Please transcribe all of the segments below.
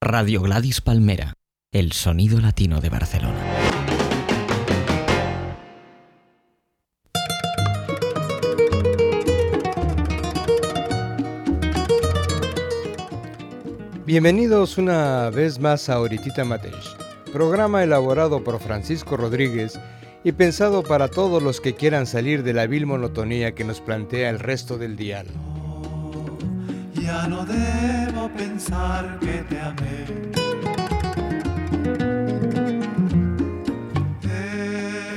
Radio Gladys Palmera, el sonido latino de Barcelona. Bienvenidos una vez más a Oritita Mateix, programa elaborado por Francisco Rodríguez y pensado para todos los que quieran salir de la vil monotonía que nos plantea el resto del dial. Ya no debo pensar que te amé.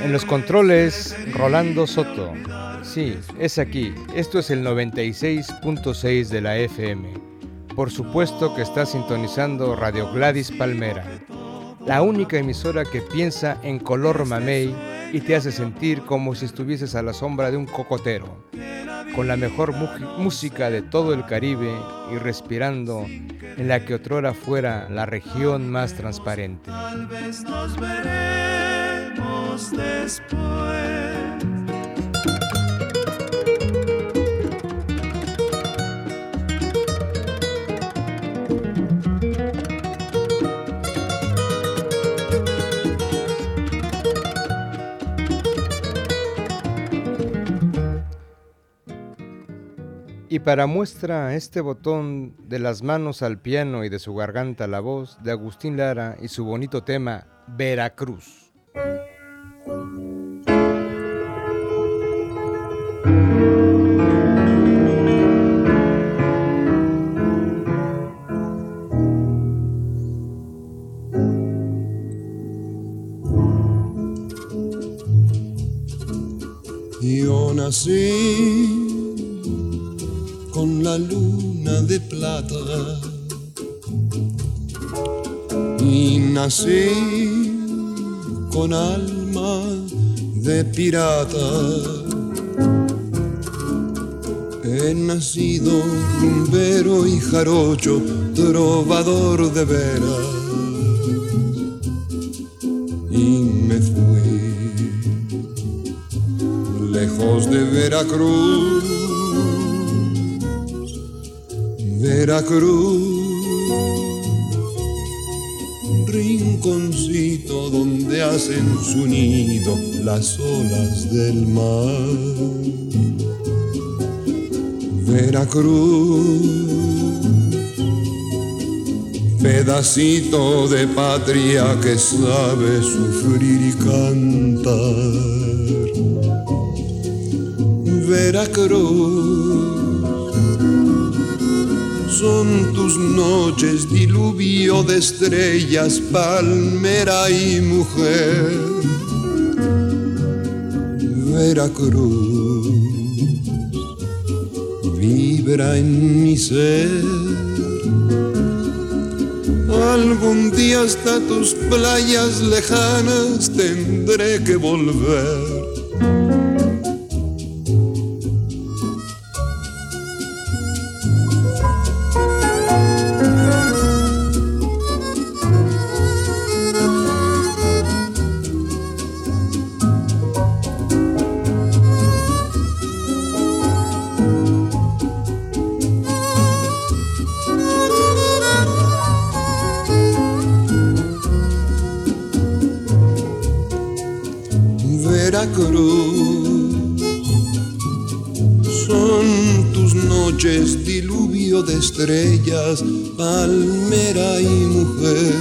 En los controles, Rolando Soto. Sí, es aquí. Esto es el 96.6 de la FM. Por supuesto que está sintonizando Radio Gladys Palmera, la única emisora que piensa en color mamey y te hace sentir como si estuvieses a la sombra de un cocotero con la mejor música de todo el Caribe y respirando en la que otrora fuera la región más transparente. Tal vez nos veremos después. Y para muestra este botón de las manos al piano y de su garganta la voz de Agustín Lara y su bonito tema Veracruz. Yo nací con la luna de plata. Y nací con alma de pirata. He nacido rumbero y jarocho, trovador de veras. Y me fui lejos de Veracruz Veracruz, rinconcito donde hacen su nido las olas del mar. Veracruz, pedacito de patria que sabe sufrir y cantar. Veracruz son tus noches, diluvio de estrellas, palmera y mujer. Veracruz vibra en mi ser. Algún día hasta tus playas lejanas tendré que volver estrellas, palmera y mujer.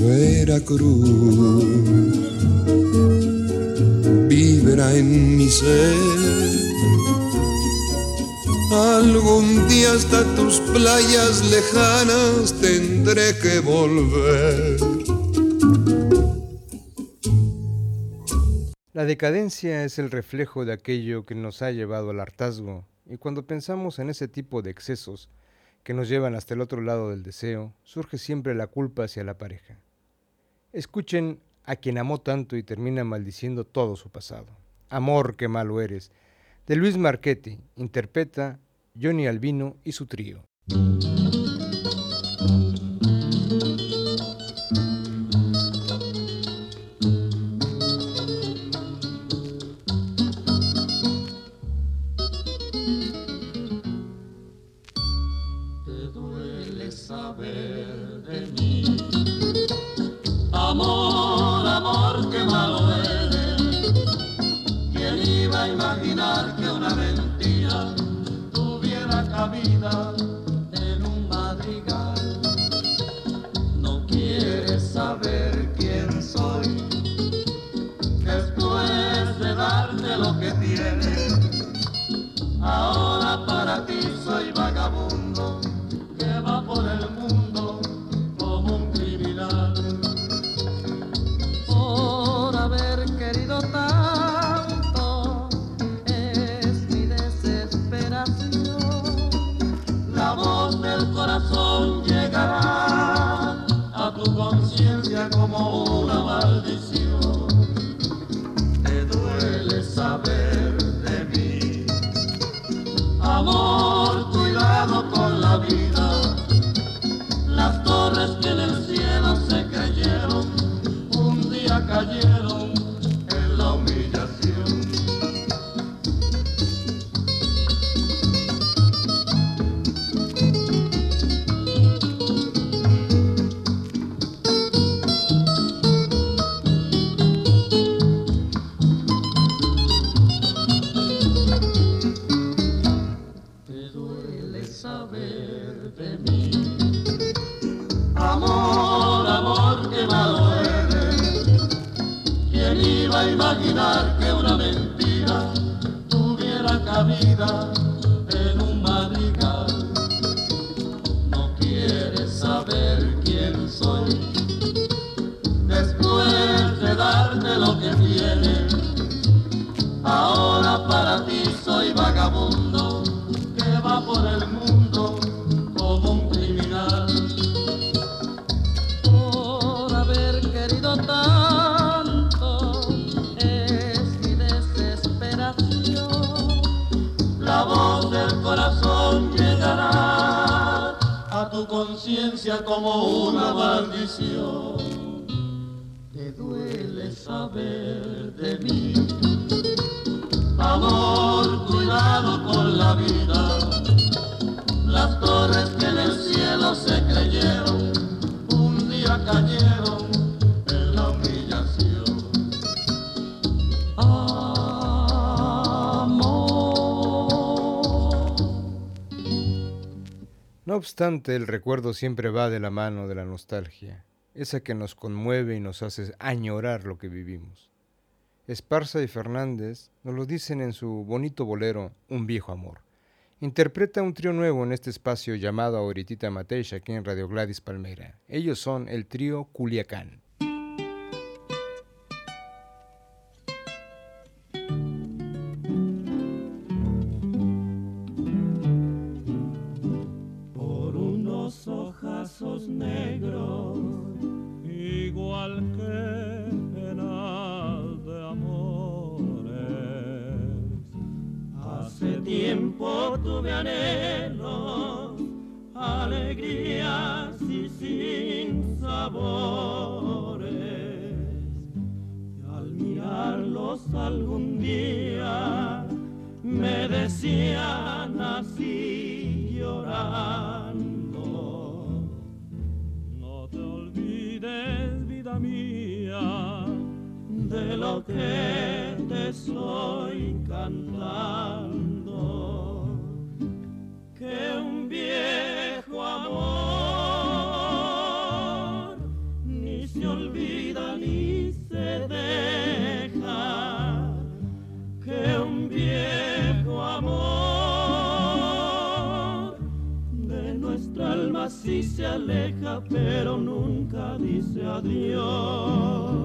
Veracruz vibra en mi ser. Algún día hasta tus playas lejanas tendré que volver. Decadencia es el reflejo de aquello que nos ha llevado al hartazgo y cuando pensamos en ese tipo de excesos que nos llevan hasta el otro lado del deseo, surge siempre la culpa hacia la pareja. Escuchen a quien amó tanto y termina maldiciendo todo su pasado. Amor, qué malo eres. De Luis Marchetti, interpreta Johnny Albino y su trío. No obstante, el recuerdo siempre va de la mano de la nostalgia, esa que nos conmueve y nos hace añorar lo que vivimos. Esparza y Fernández nos lo dicen en su bonito bolero Un viejo amor. Interpreta un trío nuevo en este espacio llamado Ahoritita Mateish aquí en Radio Gladys Palmera. Ellos son el trío Culiacán. negros, igual que penas de amores. Hace tiempo tuve anhelos, alegrías y sin sabores. Y al mirarlos algún día, me decían así llorar. vida mía, de lo que te estoy cantando. Que un bien sí se aleja, pero nunca dice adiós.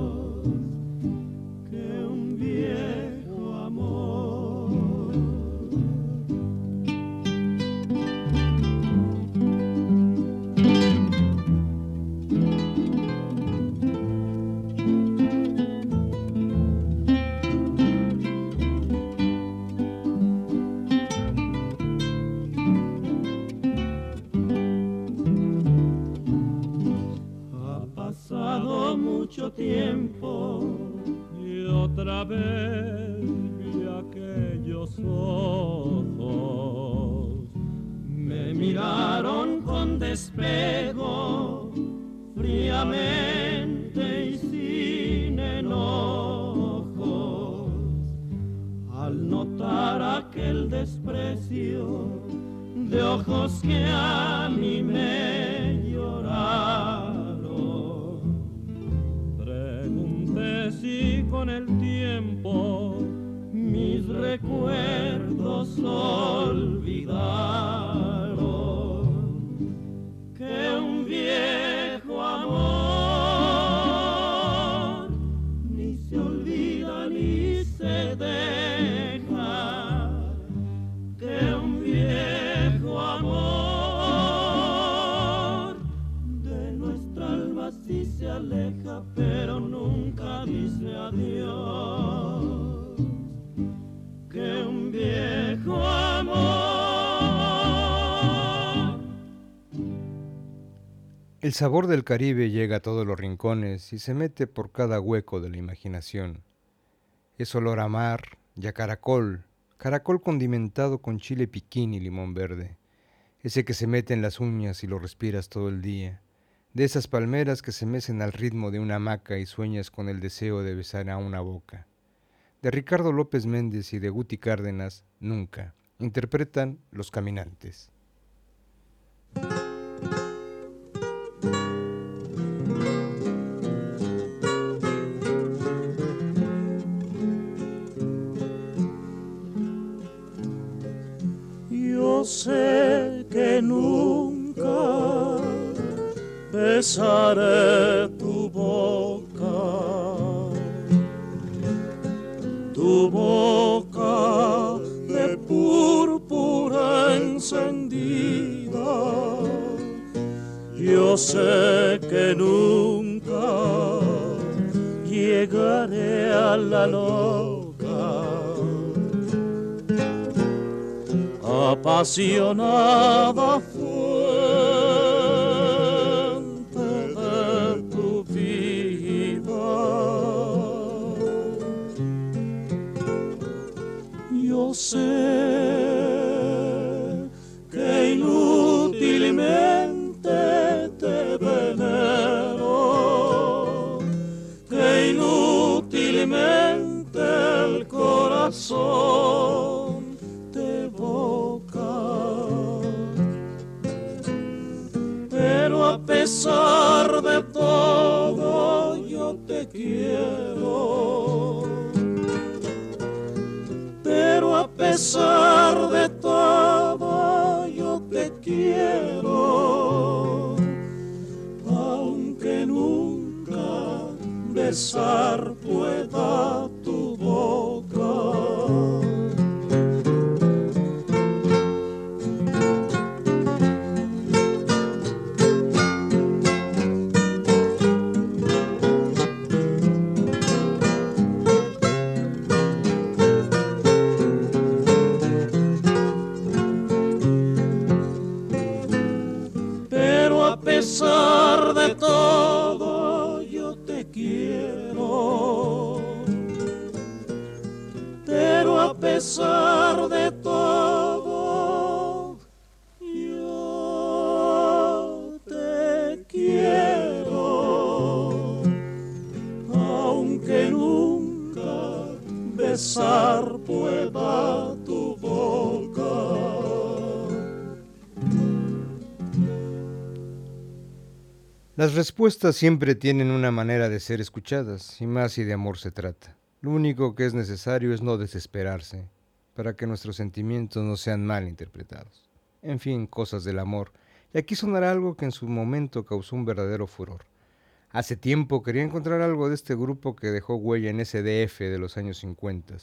El sabor del Caribe llega a todos los rincones y se mete por cada hueco de la imaginación. Es olor a mar y a caracol, caracol condimentado con chile piquín y limón verde, ese que se mete en las uñas y lo respiras todo el día, de esas palmeras que se mecen al ritmo de una hamaca y sueñas con el deseo de besar a una boca. De Ricardo López Méndez y de Guti Cárdenas, nunca. Interpretan Los Caminantes. Sé que nunca besaré tu boca, tu boca de púrpura encendida. Yo sé que nunca llegaré a la loca. Apasionada pesar de todo yo te quiero. Aunque nunca besar respuestas siempre tienen una manera de ser escuchadas, y más si de amor se trata. Lo único que es necesario es no desesperarse, para que nuestros sentimientos no sean mal interpretados. En fin, cosas del amor. Y aquí sonará algo que en su momento causó un verdadero furor. Hace tiempo quería encontrar algo de este grupo que dejó huella en SDF de los años 50.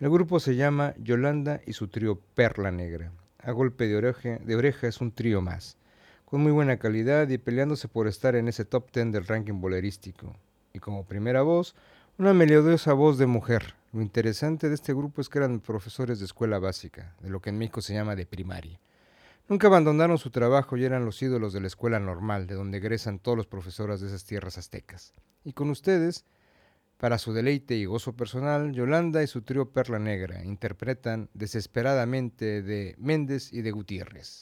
El grupo se llama Yolanda y su trío Perla Negra. A golpe de de oreja es un trío más con muy buena calidad y peleándose por estar en ese top 10 del ranking bolerístico. Y como primera voz, una melodiosa voz de mujer. Lo interesante de este grupo es que eran profesores de escuela básica, de lo que en México se llama de primaria. Nunca abandonaron su trabajo y eran los ídolos de la escuela normal, de donde egresan todos los profesores de esas tierras aztecas. Y con ustedes, para su deleite y gozo personal, Yolanda y su trío Perla Negra interpretan desesperadamente de Méndez y de Gutiérrez.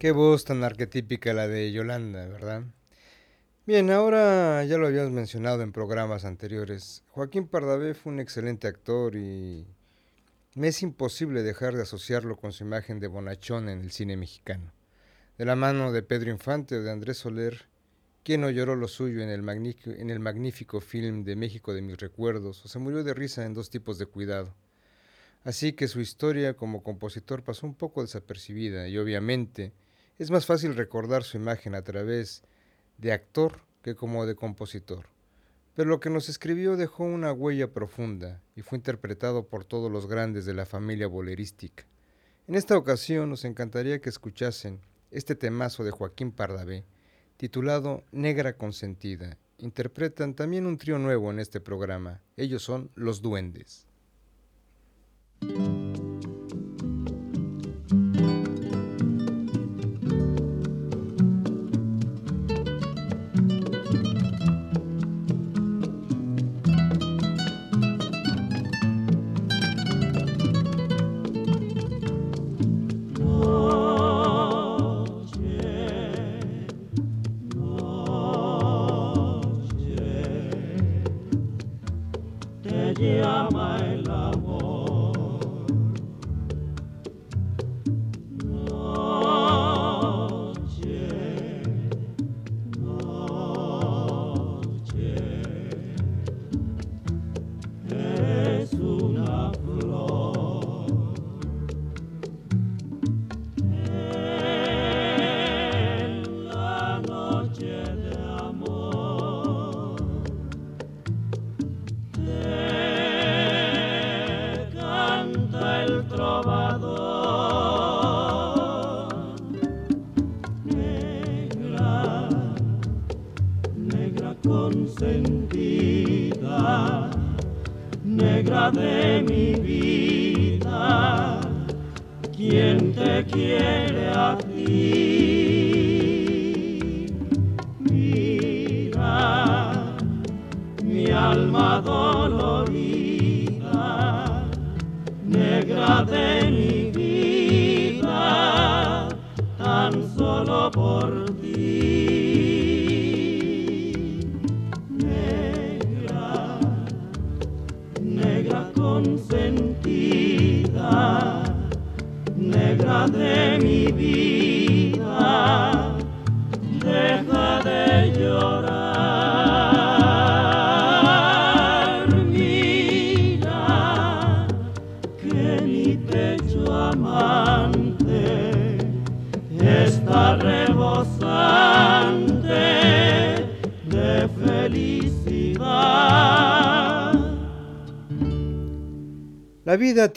Qué voz tan arquetípica la de Yolanda, ¿verdad? Bien, ahora ya lo habíamos mencionado en programas anteriores. Joaquín Pardavé fue un excelente actor y me es imposible dejar de asociarlo con su imagen de bonachón en el cine mexicano. De la mano de Pedro Infante o de Andrés Soler, ¿quién no lloró lo suyo en el, en el magnífico film de México de mis recuerdos o se murió de risa en dos tipos de cuidado? Así que su historia como compositor pasó un poco desapercibida y obviamente es más fácil recordar su imagen a través de actor que como de compositor. Pero lo que nos escribió dejó una huella profunda y fue interpretado por todos los grandes de la familia bolerística. En esta ocasión nos encantaría que escuchasen este temazo de Joaquín Pardavé, titulado Negra Consentida. Interpretan también un trío nuevo en este programa. Ellos son Los Duendes.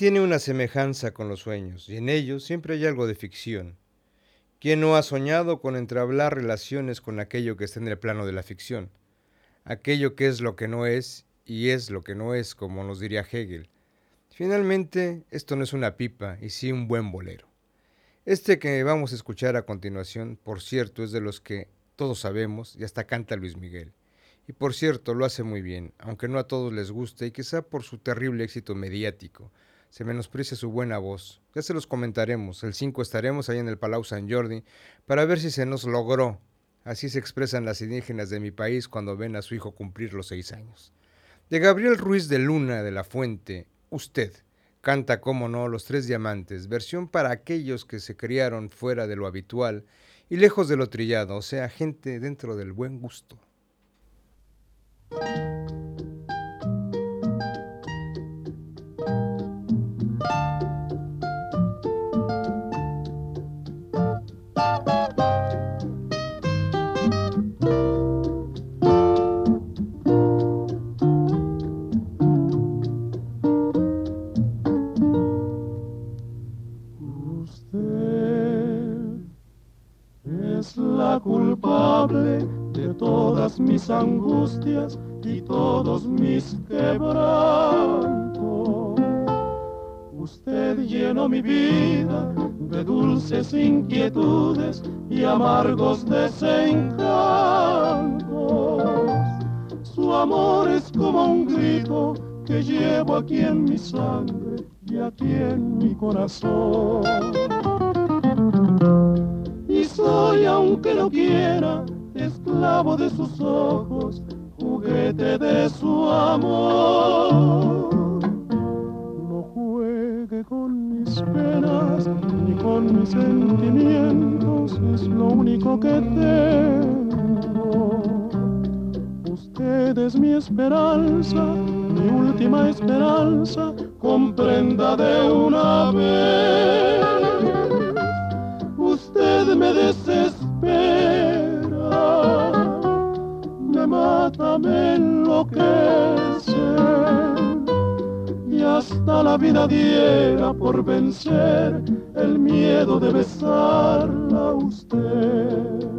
Tiene una semejanza con los sueños, y en ellos siempre hay algo de ficción. ¿Quién no ha soñado con entablar relaciones con aquello que está en el plano de la ficción? Aquello que es lo que no es y es lo que no es, como nos diría Hegel. Finalmente, esto no es una pipa, y sí un buen bolero. Este que vamos a escuchar a continuación, por cierto, es de los que todos sabemos y hasta canta Luis Miguel. Y por cierto, lo hace muy bien, aunque no a todos les guste y quizá por su terrible éxito mediático. Se menosprecia su buena voz. Ya se los comentaremos. El 5 estaremos ahí en el Palau San Jordi para ver si se nos logró. Así se expresan las indígenas de mi país cuando ven a su hijo cumplir los seis años. De Gabriel Ruiz de Luna de la Fuente, usted canta, como no, Los Tres Diamantes, versión para aquellos que se criaron fuera de lo habitual y lejos de lo trillado, o sea, gente dentro del buen gusto. Mis angustias y todos mis quebrantos. Usted llenó mi vida de dulces inquietudes y amargos desencantos. Su amor es como un grito que llevo aquí en mi sangre y aquí en mi corazón. Y soy, aunque no quiera, esclavo de sus ojos, juguete de su amor. No juegue con mis penas ni con mis sentimientos, es lo único que tengo. Usted es mi esperanza, mi última esperanza, comprenda de una vez. Usted me desespera me mata, me enloquece y hasta la vida diera por vencer el miedo de besarla usted.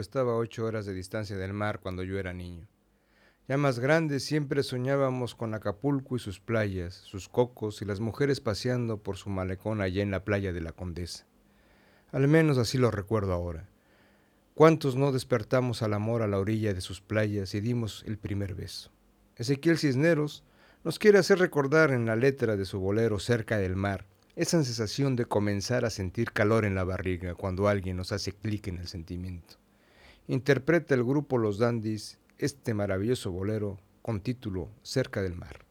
Estaba a ocho horas de distancia del mar cuando yo era niño. Ya más grandes siempre soñábamos con Acapulco y sus playas, sus cocos y las mujeres paseando por su malecón allá en la playa de la Condesa. Al menos así lo recuerdo ahora. ¿Cuántos no despertamos al amor a la orilla de sus playas y dimos el primer beso? Ezequiel Cisneros nos quiere hacer recordar en la letra de su bolero Cerca del Mar esa sensación de comenzar a sentir calor en la barriga cuando alguien nos hace clic en el sentimiento. Interpreta el grupo Los Dandys este maravilloso bolero con título Cerca del Mar.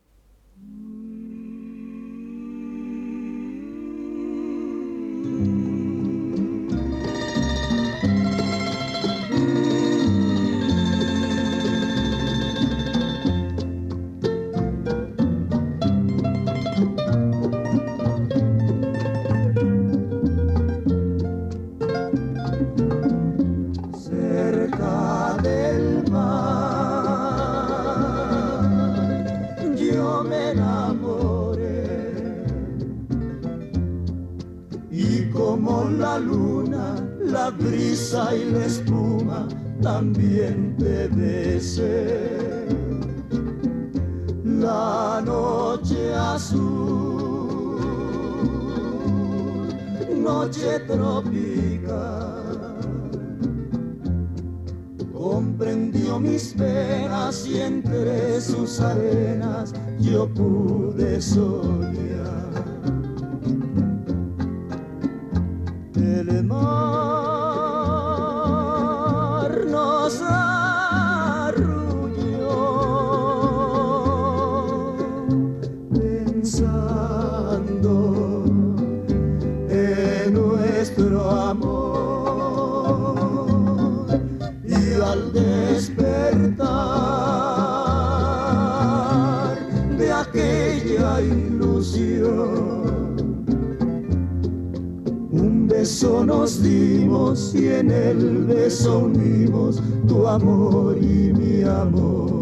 La brisa y la espuma también te besé. La noche azul, noche tropical, comprendió mis penas y entre sus arenas yo pude soñar. El de aquella ilusión un beso nos dimos y en el beso unimos tu amor y mi amor.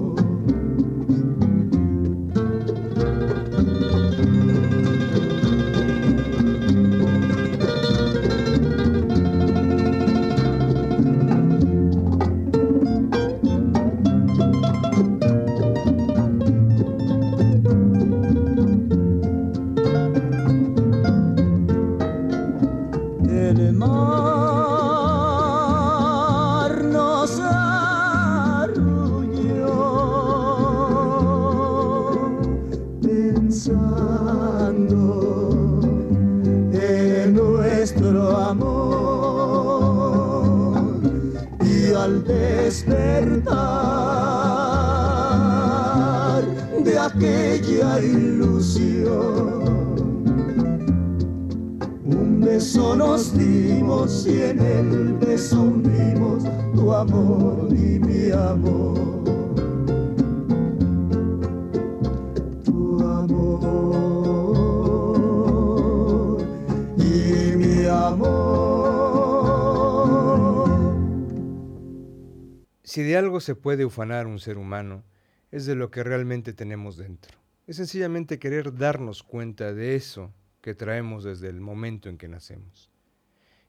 Se puede ufanar un ser humano, es de lo que realmente tenemos dentro. Es sencillamente querer darnos cuenta de eso que traemos desde el momento en que nacemos.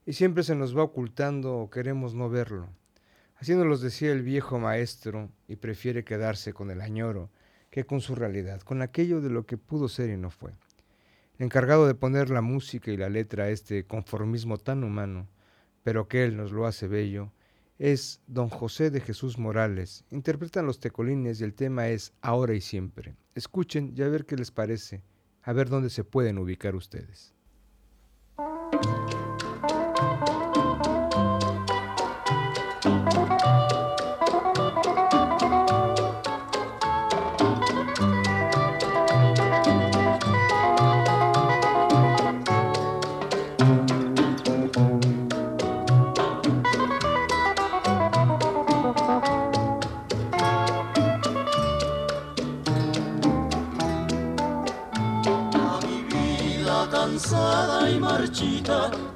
Y siempre se nos va ocultando o queremos no verlo. Así nos los decía el viejo maestro y prefiere quedarse con el añoro que con su realidad, con aquello de lo que pudo ser y no fue. El encargado de poner la música y la letra a este conformismo tan humano, pero que él nos lo hace bello, es don José de Jesús Morales. Interpretan los tecolines y el tema es Ahora y siempre. Escuchen y a ver qué les parece a ver dónde se pueden ubicar ustedes.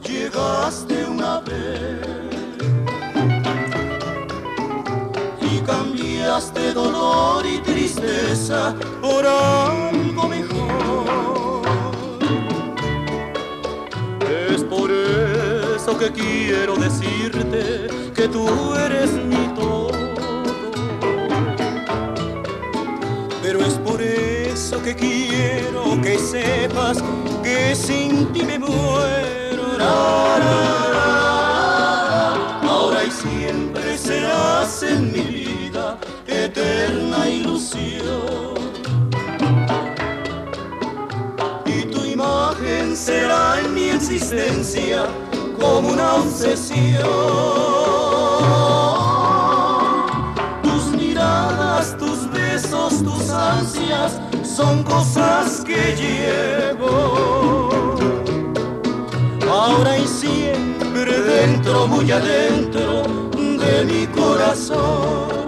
Llegaste una vez y cambiaste dolor y tristeza por algo mejor. Es por eso que quiero decirte que tú eres mi todo. Que quiero que sepas que sin ti me muero. Ra, ra, ra. Ahora y siempre serás en mi vida eterna ilusión. Y tu imagen será en mi existencia como una obsesión tus miradas, tus besos, tus ansias son cosas que llevo. Ahora y siempre dentro, muy adentro de mi corazón.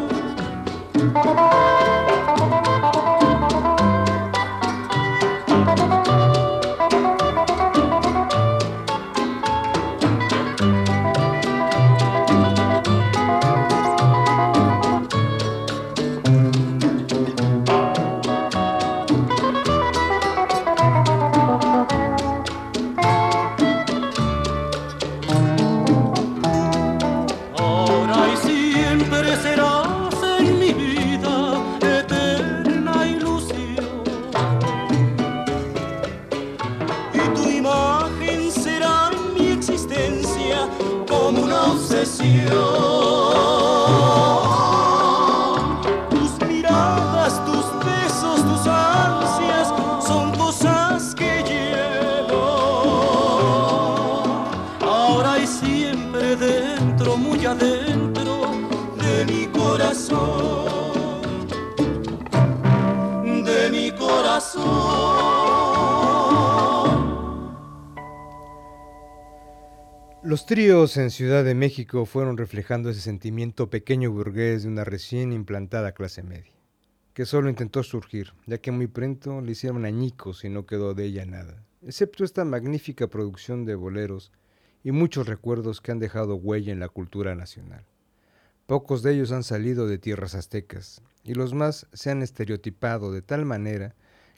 Tríos en Ciudad de México fueron reflejando ese sentimiento pequeño burgués de una recién implantada clase media, que solo intentó surgir, ya que muy pronto le hicieron añicos y no quedó de ella nada, excepto esta magnífica producción de boleros y muchos recuerdos que han dejado huella en la cultura nacional. Pocos de ellos han salido de tierras aztecas, y los más se han estereotipado de tal manera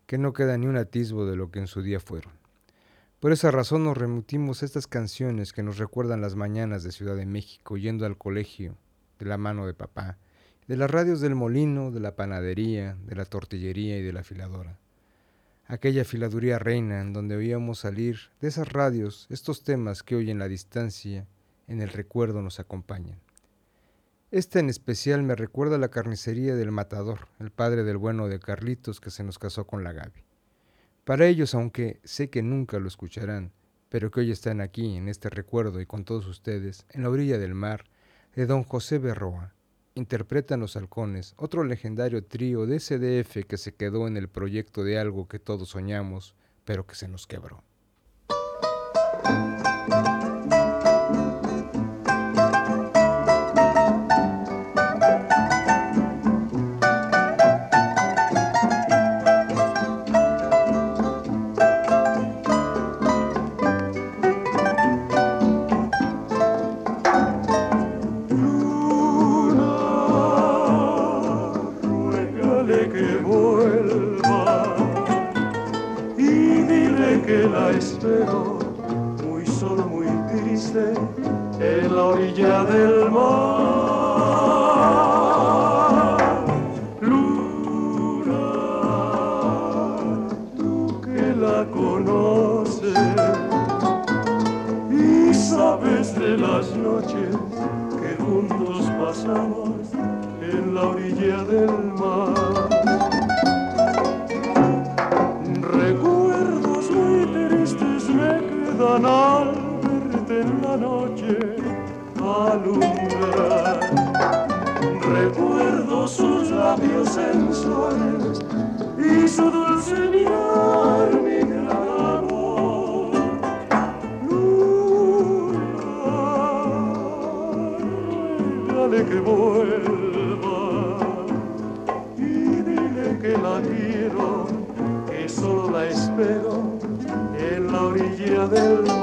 que no queda ni un atisbo de lo que en su día fueron. Por esa razón nos remitimos estas canciones que nos recuerdan las mañanas de Ciudad de México yendo al colegio de la mano de papá, de las radios del molino, de la panadería, de la tortillería y de la afiladora. Aquella filaduría reina en donde oíamos salir de esas radios estos temas que hoy en la distancia, en el recuerdo nos acompañan. Esta en especial me recuerda la carnicería del matador, el padre del bueno de Carlitos que se nos casó con la Gaby. Para ellos, aunque sé que nunca lo escucharán, pero que hoy están aquí en este recuerdo y con todos ustedes, en la orilla del mar, de don José Berroa, interpretan Los Halcones, otro legendario trío de SDF que se quedó en el proyecto de algo que todos soñamos, pero que se nos quebró. Hay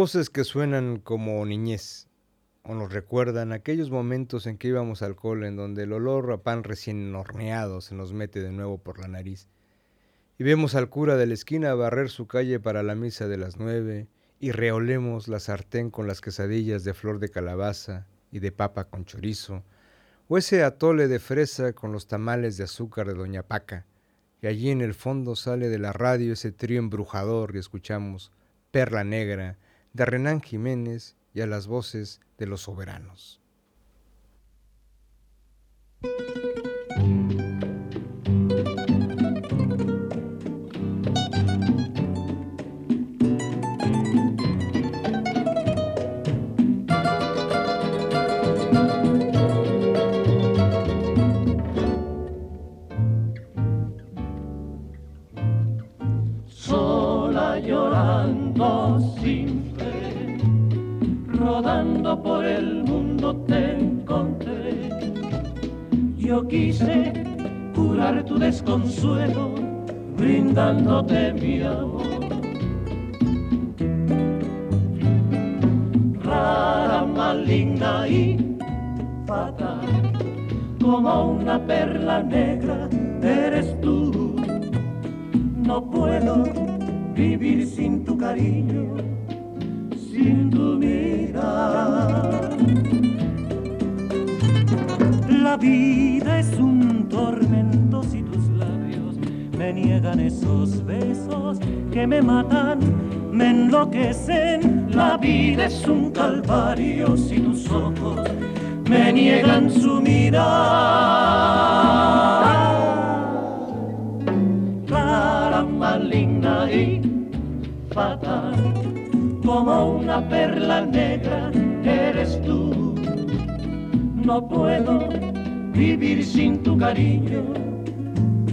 voces que suenan como niñez o nos recuerdan aquellos momentos en que íbamos al cole en donde el olor a pan recién horneado se nos mete de nuevo por la nariz. Y vemos al cura de la esquina barrer su calle para la misa de las nueve y reolemos la sartén con las quesadillas de flor de calabaza y de papa con chorizo, o ese atole de fresa con los tamales de azúcar de Doña Paca, y allí en el fondo sale de la radio ese trío embrujador y escuchamos Perla Negra, de Renán Jiménez y a las voces de los soberanos. llorando sin quise curar tu desconsuelo, brindándote mi amor. Rara, maligna y fatal, como una perla negra eres tú. No puedo vivir sin tu cariño, sin tu mirar. La vida es un tormento si tus labios me niegan esos besos que me matan, me enloquecen. La vida es un calvario si tus ojos me niegan su mirar. Clara, maligna y fatal, como una perla negra eres tú. No puedo vivir sin tu cariño,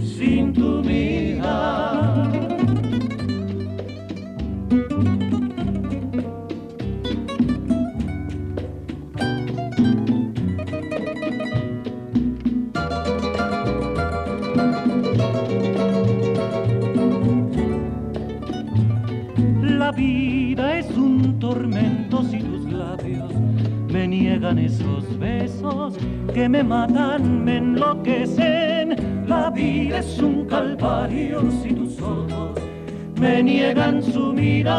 sin tu mirar. La vida es un tormento si tus labios me niegan esos besos que me matan, me enloquecen. La vida es un calvario si tus ojos me niegan su mirar.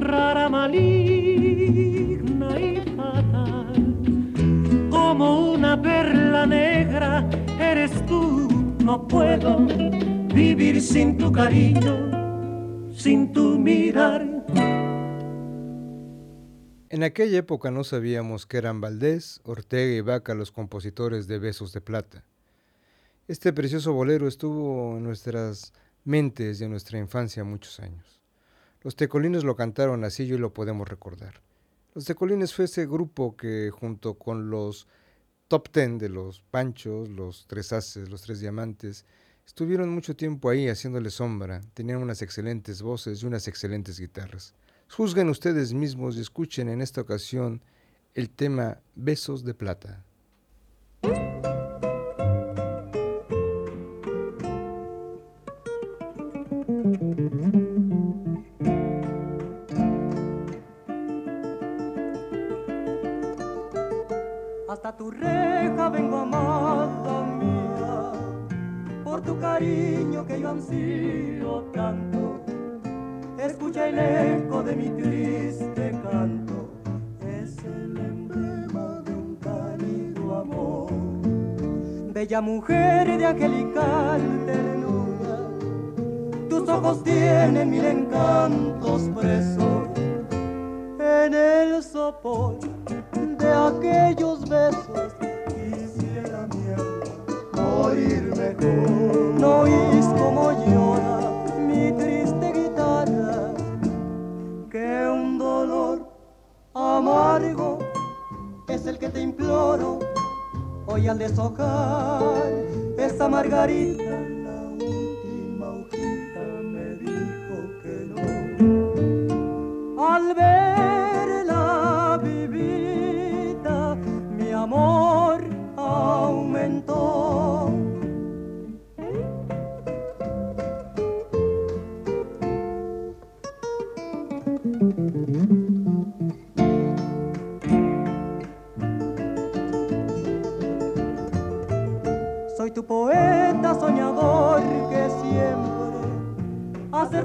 Rara, maligna y fatal, como una perla negra eres tú. No puedo vivir sin tu cariño, sin tu mirar. En aquella época no sabíamos que eran Valdés, Ortega y Vaca los compositores de Besos de Plata. Este precioso bolero estuvo en nuestras mentes en nuestra infancia muchos años. Los Tecolines lo cantaron así y lo podemos recordar. Los Tecolines fue ese grupo que junto con los top ten de los Panchos, los Tres Haces, los Tres Diamantes, estuvieron mucho tiempo ahí haciéndole sombra, tenían unas excelentes voces y unas excelentes guitarras. Juzguen ustedes mismos y escuchen en esta ocasión el tema Besos de Plata. Hasta tu reja vengo amada mía, por tu cariño que yo ansío tanto. Escucha el eco de mi triste canto, es el emblema de un cálido amor. Bella mujer de angelical ternura, tus ojos tienen mil encantos presos en el sopor de aquellos besos quisiera mi alma morir mejor. No oís amargo es el que te imploro. Hoy al deshojar esa margarita,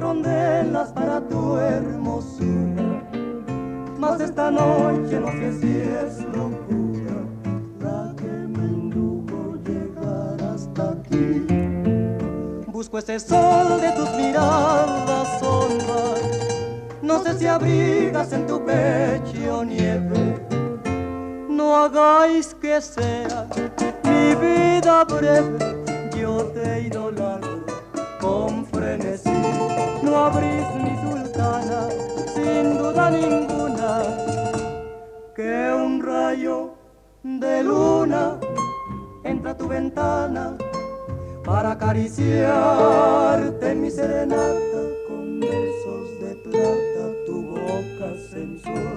rondelas para tu hermosura. Mas esta noche no sé si es locura la que me indujo llegar hasta aquí. Busco ese sol de tus miradas hondas. No sé si abrigas en tu pecho nieve. No hagáis que sea mi vida breve. tu ventana para acariciarte mi serenata con besos de plata tu boca sensual.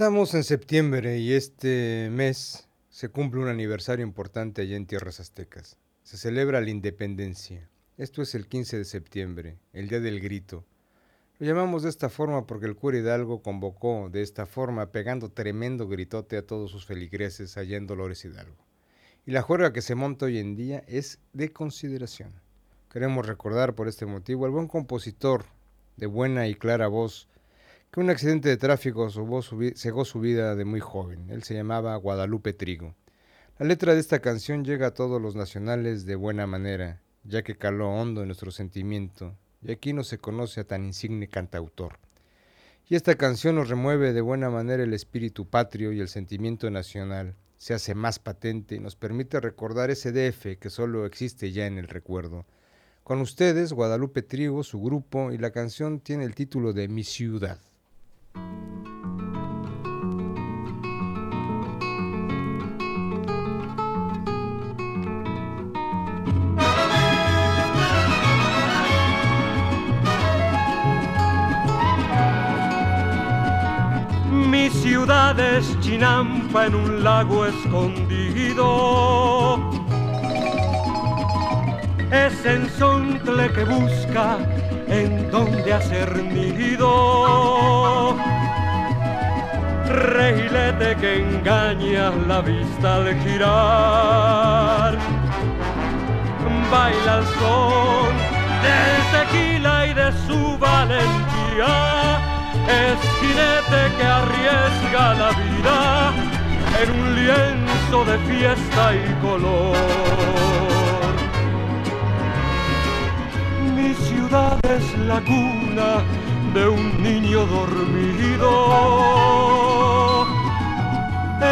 Estamos en septiembre y este mes se cumple un aniversario importante allá en tierras aztecas. Se celebra la independencia. Esto es el 15 de septiembre, el día del grito. Lo llamamos de esta forma porque el cura Hidalgo convocó de esta forma, pegando tremendo gritote a todos sus feligreses allá en Dolores Hidalgo. Y la juerga que se monta hoy en día es de consideración. Queremos recordar por este motivo al buen compositor de buena y clara voz, que un accidente de tráfico cegó su vida de muy joven. Él se llamaba Guadalupe Trigo. La letra de esta canción llega a todos los nacionales de buena manera, ya que caló hondo en nuestro sentimiento, y aquí no se conoce a tan insigne cantautor. Y esta canción nos remueve de buena manera el espíritu patrio y el sentimiento nacional, se hace más patente y nos permite recordar ese DF que solo existe ya en el recuerdo. Con ustedes, Guadalupe Trigo, su grupo, y la canción tiene el título de Mi Ciudad. Mi ciudad es Chinampa en un lago escondido. Es ensontle que busca en donde hacer nido. Reilete que engaña la vista al girar. Baila el son del tequila y de su valentía. Es jinete que arriesga la vida en un lienzo de fiesta y color. Mi ciudad es la cuna de un niño dormido.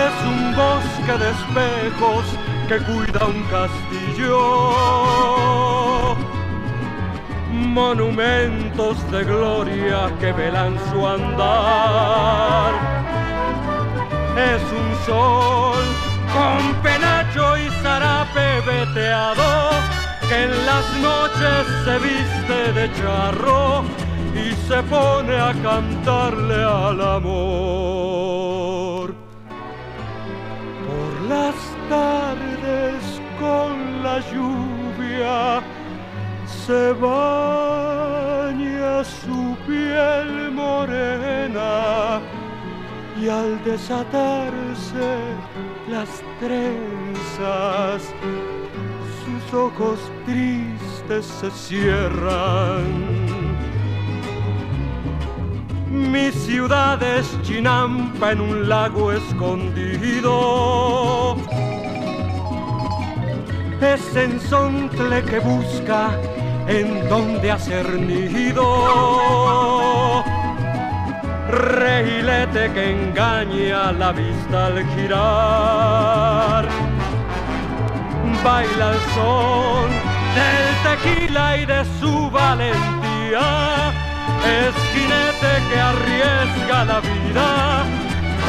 Es un bosque de espejos que cuida un castillo. Monumentos de gloria que velan su andar. Es un sol con penacho y zarape veteado que en las noches se viste de charro y se pone a cantarle al amor. Por las tardes con la lluvia se baña su piel morena y al desatarse las trenzas ojos tristes se cierran. Mi ciudad es Chinampa en un lago escondido. Es ensontle que busca en donde hacer nido. Reilete que engaña la vista al girar baila el son del tequila y de su valentía. Es jinete que arriesga la vida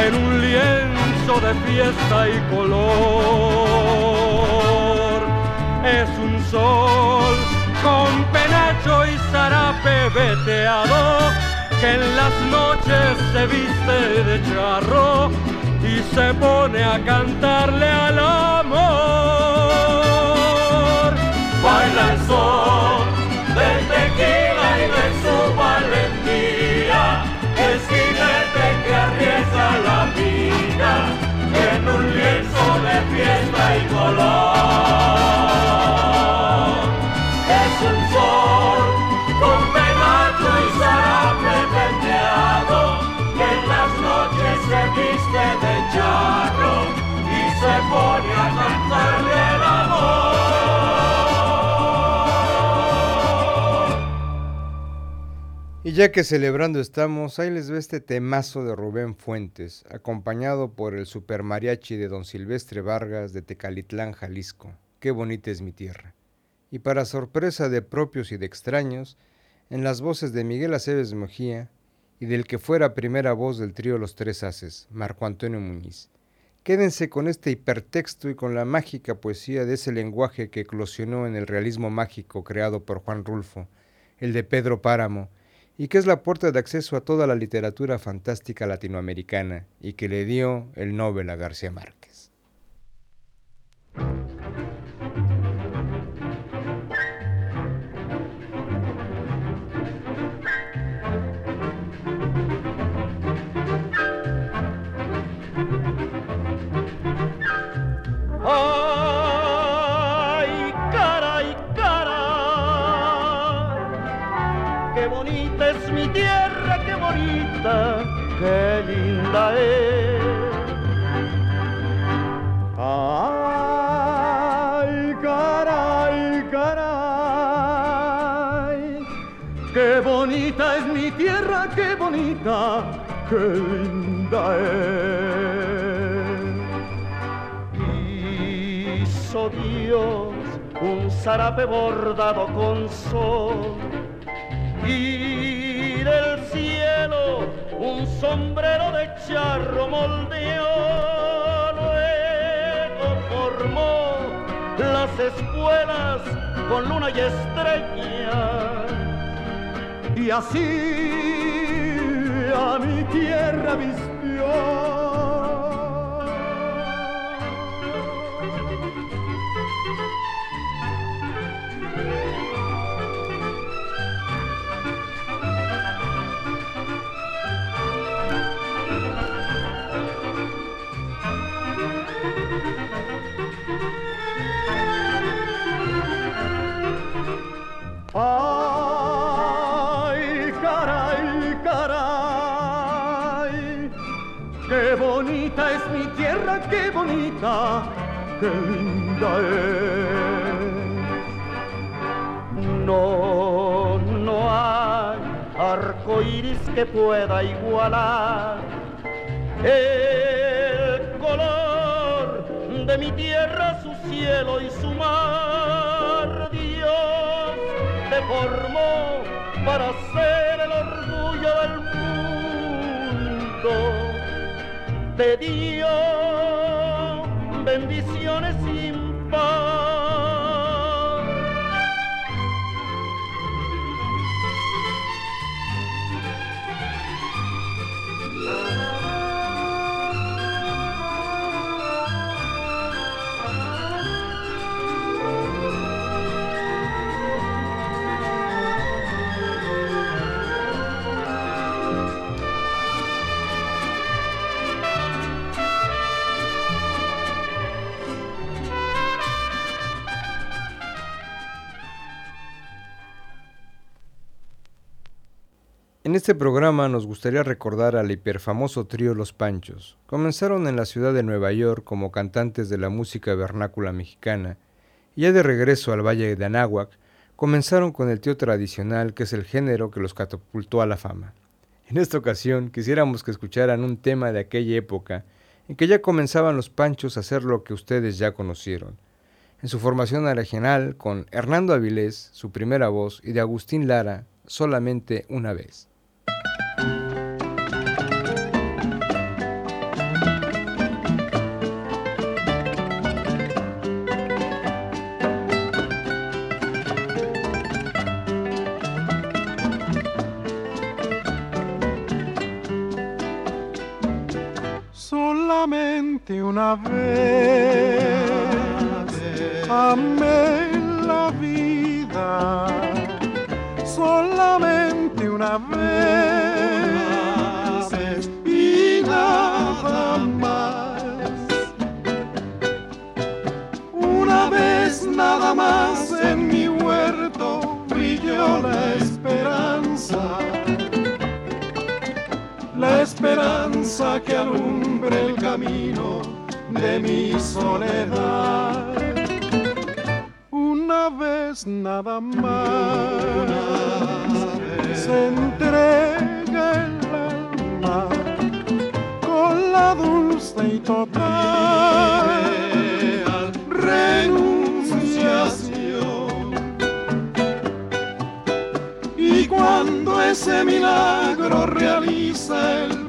en un lienzo de fiesta y color. Es un sol con penacho y zarape veteado que en las noches se viste de charro y se pone a cantarle al amor. Baila el sol del tequila y de su valentía, Y ya que celebrando estamos, ahí les ve este temazo de Rubén Fuentes, acompañado por el super mariachi de don Silvestre Vargas de Tecalitlán, Jalisco. Qué bonita es mi tierra. Y para sorpresa de propios y de extraños, en las voces de Miguel Aceves Mejía y del que fuera primera voz del trío Los Tres Haces, Marco Antonio Muñiz. Quédense con este hipertexto y con la mágica poesía de ese lenguaje que eclosionó en el realismo mágico creado por Juan Rulfo, el de Pedro Páramo, y que es la puerta de acceso a toda la literatura fantástica latinoamericana y que le dio el Nobel a García Márquez. Ay, caray, caray, qué bonita es mi tierra, qué bonita, qué linda es. Hizo Dios un zarape bordado con sol y del cielo un sombrero de charro moldeó, luego formó las espuelas con luna y estrella y así a mi tierra vistió. Qué linda es. No, no hay arco iris que pueda igualar el color de mi tierra, su cielo y su mar. Dios te formó para ser el orgullo del mundo. Te dio bendiciones sin En este programa nos gustaría recordar al hiperfamoso trío Los Panchos. Comenzaron en la ciudad de Nueva York como cantantes de la música vernácula mexicana y ya de regreso al Valle de Anáhuac comenzaron con el tío tradicional que es el género que los catapultó a la fama. En esta ocasión quisiéramos que escucharan un tema de aquella época en que ya comenzaban los Panchos a hacer lo que ustedes ya conocieron. En su formación original con Hernando Avilés, su primera voz, y de Agustín Lara, solamente una vez. Esperanza que alumbre el camino de mi soledad. Una vez nada más se entrega el alma con la dulce y total renunciación. Y cuando ese milagro realiza el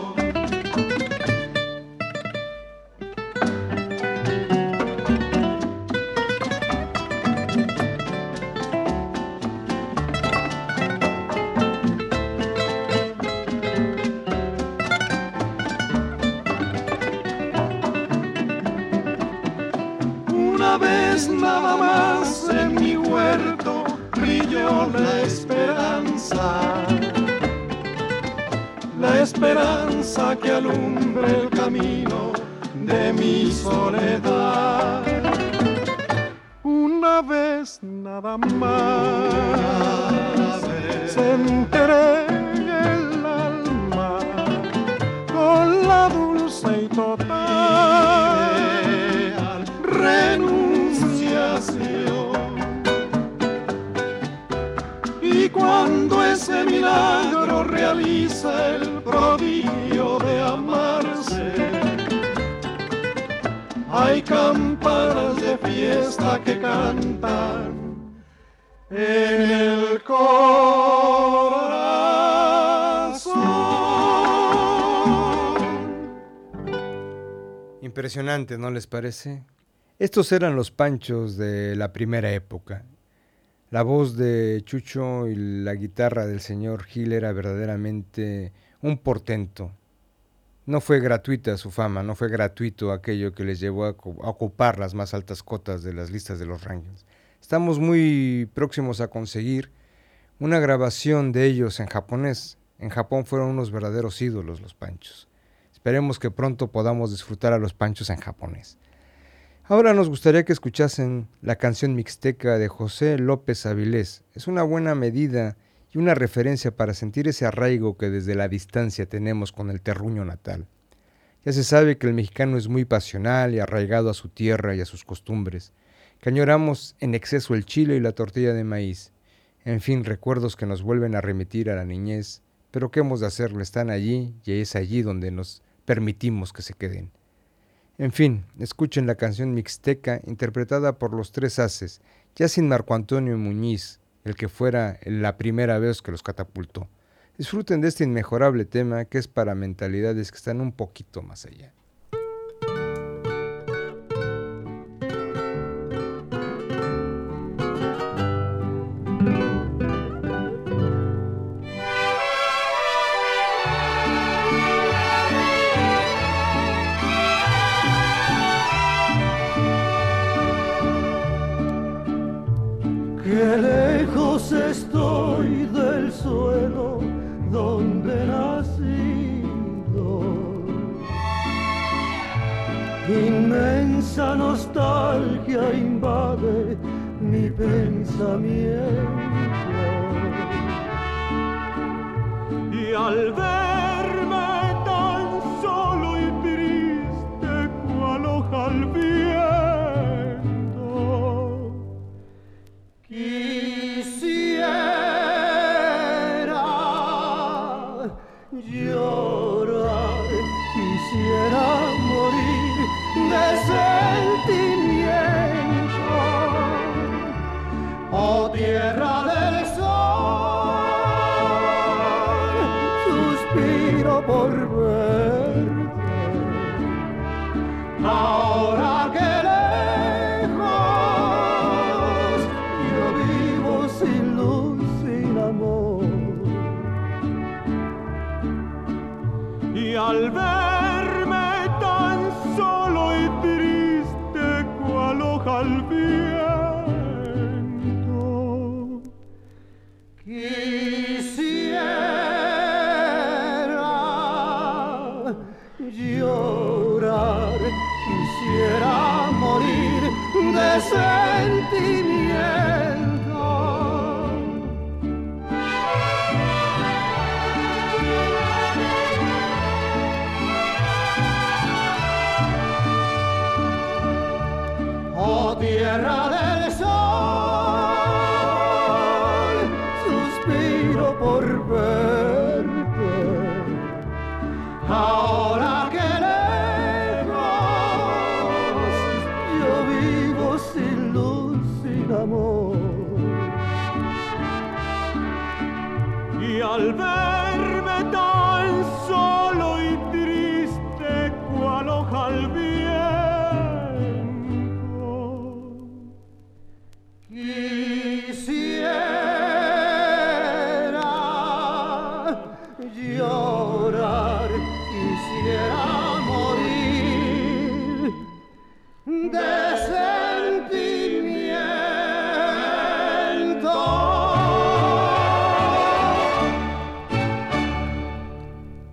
Que alumbre el camino de mi soledad. Una vez nada más cantan en el corazón. Impresionante, ¿no les parece? Estos eran los panchos de la primera época. La voz de Chucho y la guitarra del señor Gil era verdaderamente un portento. No fue gratuita su fama, no fue gratuito aquello que les llevó a, ocupar las más altas cotas de las listas de los rankings. Estamos muy próximos a conseguir una grabación de ellos en japonés. En Japón fueron unos verdaderos ídolos los panchos. Esperemos que pronto podamos disfrutar a los panchos en japonés. Ahora nos gustaría que escuchasen la canción mixteca de José López Avilés. Es una buena medida y una referencia para sentir ese arraigo que desde la distancia tenemos con el terruño natal. Ya se sabe que el mexicano es muy pasional y arraigado a su tierra y a sus costumbres, que añoramos en exceso el chile y la tortilla de maíz. En fin, recuerdos que nos vuelven a remitir a la niñez, pero ¿qué hemos de hacerle? Están allí y es allí donde nos permitimos que se queden. En fin, escuchen la canción mixteca interpretada por los tres haces, ya sin Marco Antonio Muñiz, el que fuera la primera vez que los catapultó. Disfruten de este inmejorable tema que es para mentalidades que están un poquito más allá. Invade mi pensamiento. Y al verme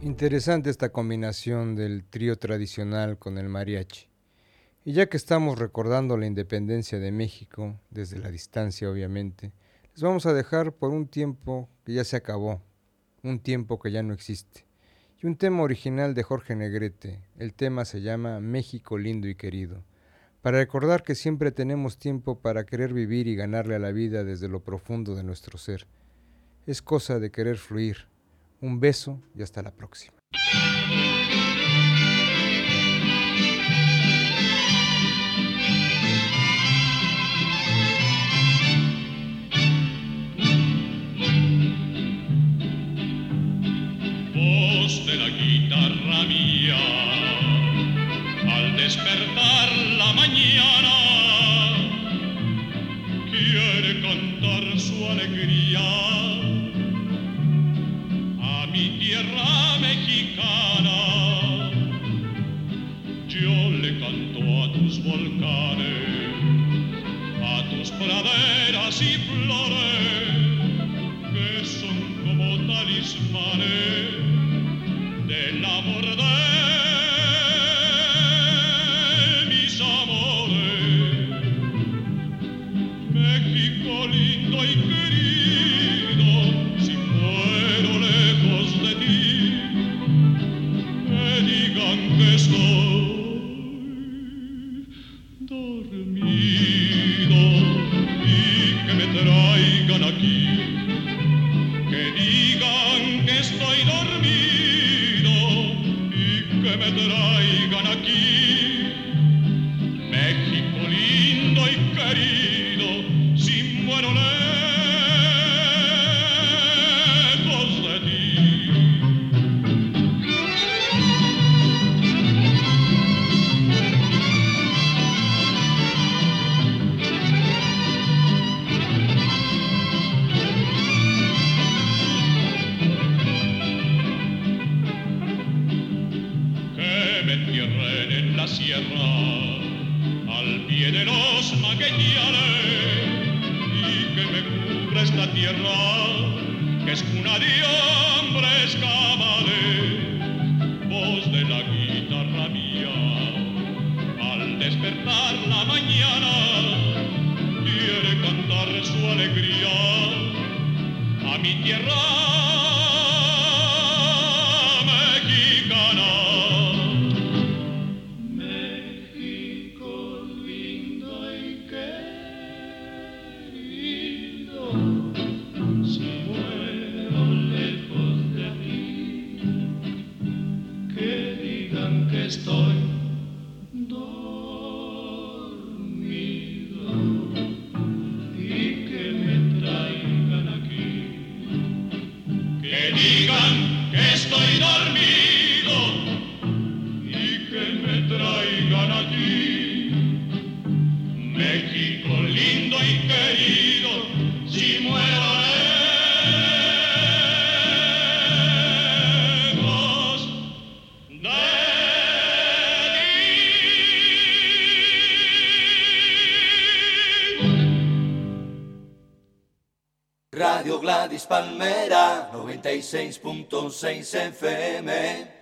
Interesante esta combinación del trío tradicional con el mariachi. Y ya que estamos recordando la independencia de México, desde la distancia obviamente, les vamos a dejar por un tiempo que ya se acabó, un tiempo que ya no existe. Y un tema original de Jorge Negrete, el tema se llama México lindo y querido, para recordar que siempre tenemos tiempo para querer vivir y ganarle a la vida desde lo profundo de nuestro ser. Es cosa de querer fluir. Un beso y hasta la próxima. De la 96.6 FM.